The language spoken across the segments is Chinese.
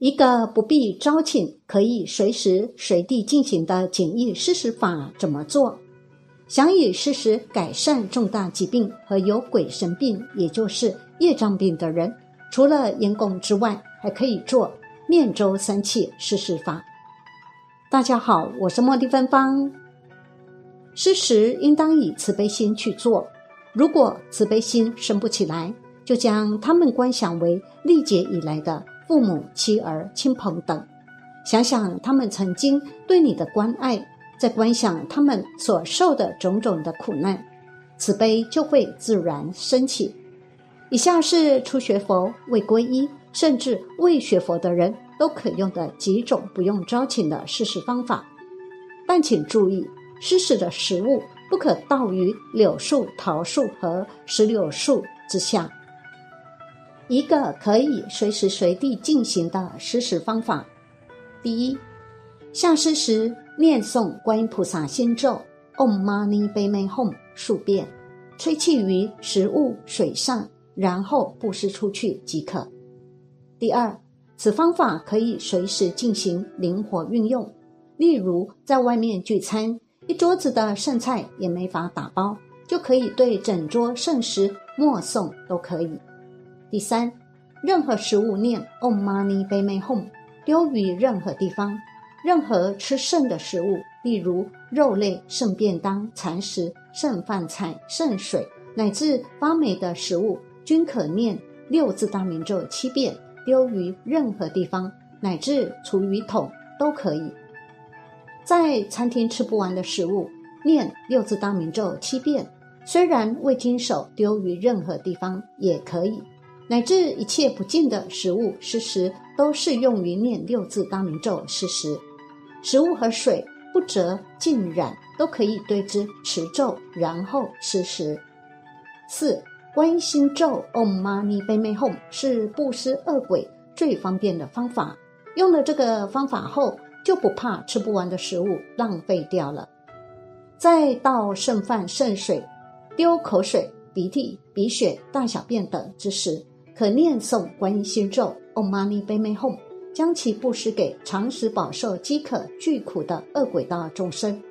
一个不必招请、可以随时随地进行的简易施食法怎么做？想以施食改善重大疾病和有鬼神病，也就是业障病的人，除了烟供之外，还可以做面周三气施食法。大家好，我是茉莉芬芳。施食应当以慈悲心去做，如果慈悲心生不起来，就将他们观想为历劫以来的。父母、妻儿、亲朋等，想想他们曾经对你的关爱，再观想他们所受的种种的苦难，慈悲就会自然升起。以下是初学佛、未皈依，甚至未学佛的人都可用的几种不用招请的施食方法，但请注意，施食的食物不可倒于柳树、桃树和石榴树之下。一个可以随时随地进行的施食方法：第一，下施时念诵观音菩萨心咒 “Om Mani Padme Hum” 数遍，吹气于食物、水上，然后布施出去即可。第二，此方法可以随时进行，灵活运用。例如，在外面聚餐，一桌子的剩菜也没法打包，就可以对整桌剩食默诵，都可以。第三，任何食物念 Om Mani Padme Hum，丢于任何地方，任何吃剩的食物，例如肉类、剩便当、残食、剩饭菜、剩水，乃至发霉的食物，均可念六字大明咒七遍，丢于任何地方，乃至厨余桶都可以。在餐厅吃不完的食物，念六字大明咒七遍，虽然未经手，丢于任何地方也可以。乃至一切不净的食物施食，都适用于念六字大明咒施食。食物和水不折浸染，都可以对之持咒，然后施食。四观心咒 Om Mani Padme Hum 是布施恶鬼最方便的方法。用了这个方法后，就不怕吃不完的食物浪费掉了。再倒剩饭剩水，丢口水、鼻涕、鼻血、大小便等之时。可念诵观音心咒 Om Mani Padme Hum，将其布施给常时饱受饥渴、巨苦的恶鬼道众生。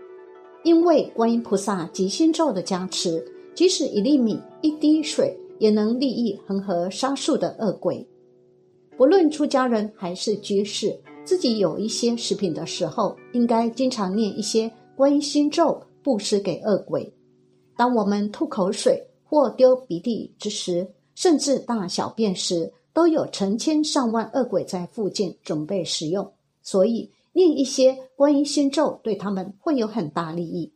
因为观音菩萨及心咒的加持，即使一粒米、一滴水，也能利益恒河沙数的恶鬼。不论出家人还是居士，自己有一些食品的时候，应该经常念一些观音心咒，布施给恶鬼。当我们吐口水或丢鼻涕之时，甚至大小便时，都有成千上万恶鬼在附近准备食用，所以念一些观音心咒对他们会有很大利益。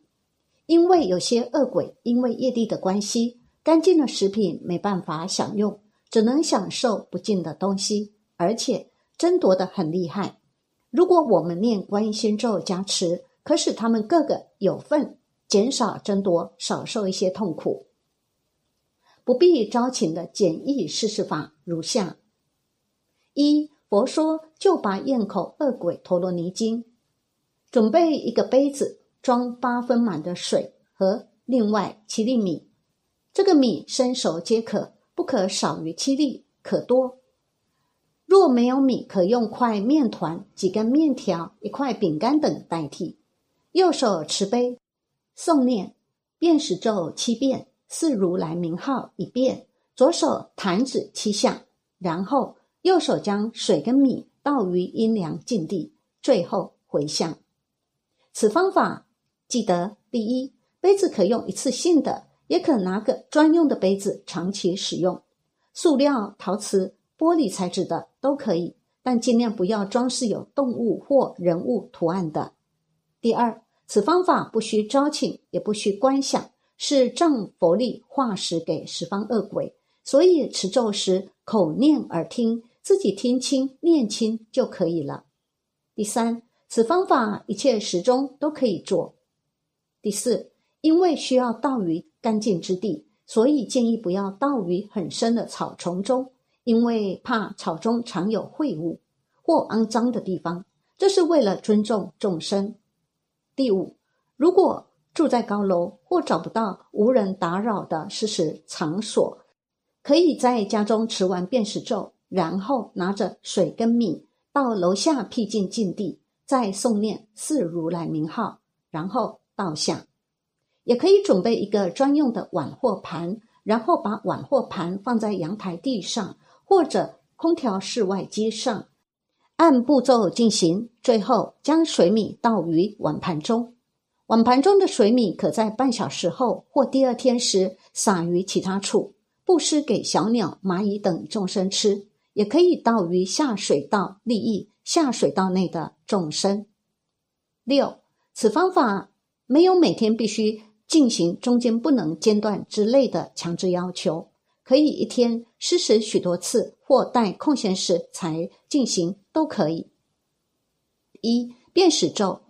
因为有些恶鬼因为业力的关系，干净的食品没办法享用，只能享受不净的东西，而且争夺的很厉害。如果我们念观音心咒加持，可使他们个个有份，减少争夺，少受一些痛苦。不必招请的简易施食法如下：一佛说就拔咽口恶鬼陀罗尼经，准备一个杯子装八分满的水和另外七粒米，这个米伸手皆可，不可少于七粒，可多。若没有米，可用块面团、几根面条、一块饼干等代替。右手持杯，诵念遍使咒七遍。四如来名号一遍，左手弹指七下，然后右手将水跟米倒于阴凉净地，最后回向。此方法记得：第一，杯子可用一次性的，也可拿个专用的杯子长期使用。塑料、陶瓷、玻璃材质的都可以，但尽量不要装饰有动物或人物图案的。第二，此方法不需招请，也不需观想。是仗佛力化食给十方恶鬼，所以持咒时口念耳听，自己听清念清就可以了。第三，此方法一切时中都可以做。第四，因为需要倒于干净之地，所以建议不要倒于很深的草丛中，因为怕草中常有秽物或肮脏的地方。这是为了尊重众生。第五，如果。住在高楼或找不到无人打扰的施食场所，可以在家中持完便食咒，然后拿着水跟米到楼下僻静境地，再诵念四如来名号，然后倒下。也可以准备一个专用的碗或盘，然后把碗或盘放在阳台地上或者空调室外机上，按步骤进行。最后将水米倒于碗盘中。碗盘中的水米可在半小时后或第二天时撒于其他处，布施给小鸟、蚂蚁等众生吃；也可以倒于下水道，利益下水道内的众生。六，此方法没有每天必须进行、中间不能间断之类的强制要求，可以一天施食许多次，或待空闲时才进行，都可以。一便使咒。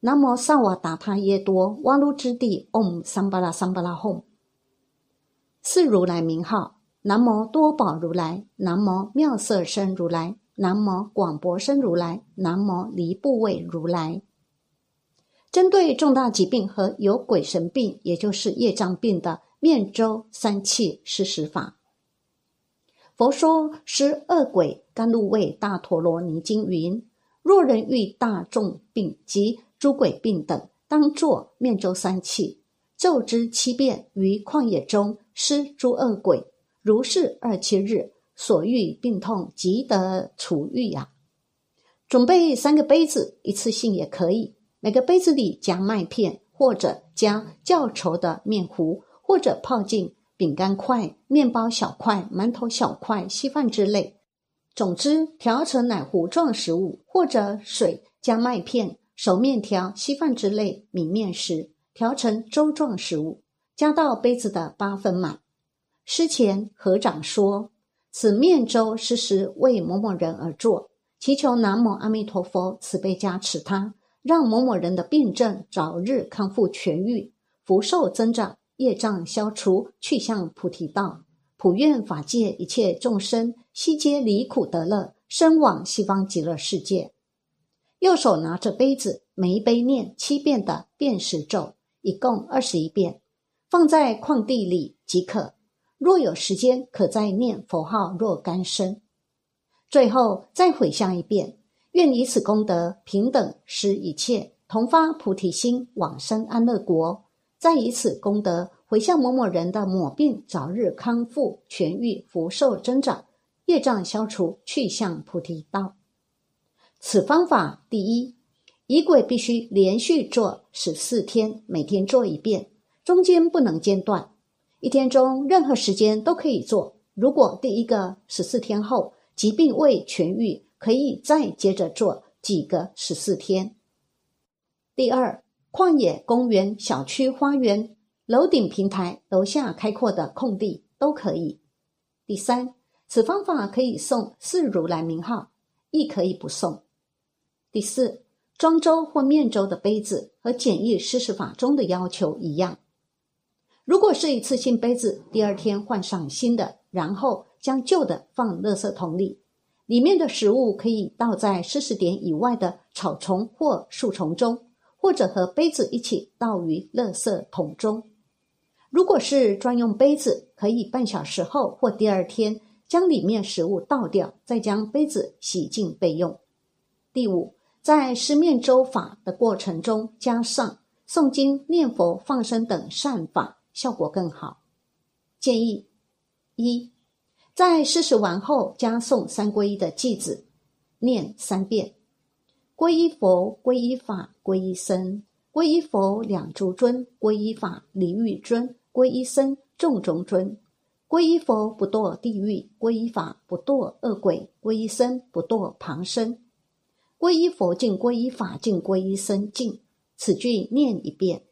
南无萨瓦达他耶多瓦卢之地嗡桑巴拉桑巴拉吽。四如来名号：南无多宝如来，南无妙色身如来，南无广博身如来，南无离部位如来。针对重大疾病和有鬼神病，也就是业障病的面周三气施食法。佛说施恶鬼甘露味大陀罗尼经云：若人遇大众病及诸鬼病等，当作面周三气，咒之七遍，于旷野中施诸恶鬼。如是二七日，所遇病痛即得除愈呀。准备三个杯子，一次性也可以。每个杯子里加麦片，或者加较稠的面糊，或者泡进饼干块、面包小块、馒头小块、稀饭之类。总之，调成奶糊状食物，或者水加麦片。熟面条、稀饭之类米面食，调成粥状食物，加到杯子的八分满。诗前合掌说：“此面粥是时为某某人而做，祈求南无阿弥陀佛慈悲加持他，让某某人的病症早日康复痊愈，福寿增长，业障消除，去向菩提道。普愿法界一切众生悉皆离苦得乐，生往西方极乐世界。”右手拿着杯子，每一杯念七遍的辨识咒，一共二十一遍，放在矿地里即可。若有时间，可再念佛号若干声。最后再回向一遍，愿以此功德平等施一切同发菩提心，往生安乐国。再以此功德回向某某人的某病早日康复痊愈，福寿增长，业障消除，去向菩提道。此方法，第一，仪轨必须连续做十四天，每天做一遍，中间不能间断。一天中任何时间都可以做。如果第一个十四天后疾病未痊愈，可以再接着做几个十四天。第二，旷野、公园、小区、花园、楼顶、平台、楼下开阔的空地都可以。第三，此方法可以送四如来名号，亦可以不送。第四，装粥或面粥的杯子和简易施食法中的要求一样。如果是一次性杯子，第二天换上新的，然后将旧的放垃圾桶里，里面的食物可以倒在施食点以外的草丛或树丛中，或者和杯子一起倒于垃圾桶中。如果是专用杯子，可以半小时后或第二天将里面食物倒掉，再将杯子洗净备用。第五。在施面周法的过程中，加上诵经、念佛、放生等善法，效果更好。建议一，在施食完后，加诵三皈依的偈子，念三遍：皈依佛、皈依法、皈依僧。皈依佛两足尊，皈依法离欲尊，皈依僧众中尊。皈依佛不堕地狱，皈依法不堕恶鬼，皈依僧不堕旁生。皈依佛境，皈依法境，皈依僧境。此句念一遍，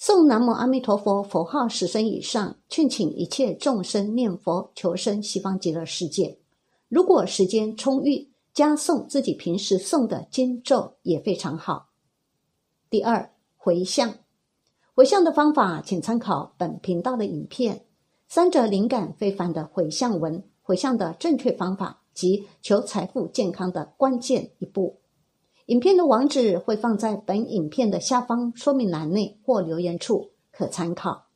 诵南无阿弥陀佛佛号十声以上，劝请一切众生念佛求生西方极乐世界。如果时间充裕，加诵自己平时诵的经咒也非常好。第二，回向，回向的方法，请参考本频道的影片，三者灵感非凡的回向文，回向的正确方法。及求财富健康的关键一步。影片的网址会放在本影片的下方说明栏内或留言处，可参考。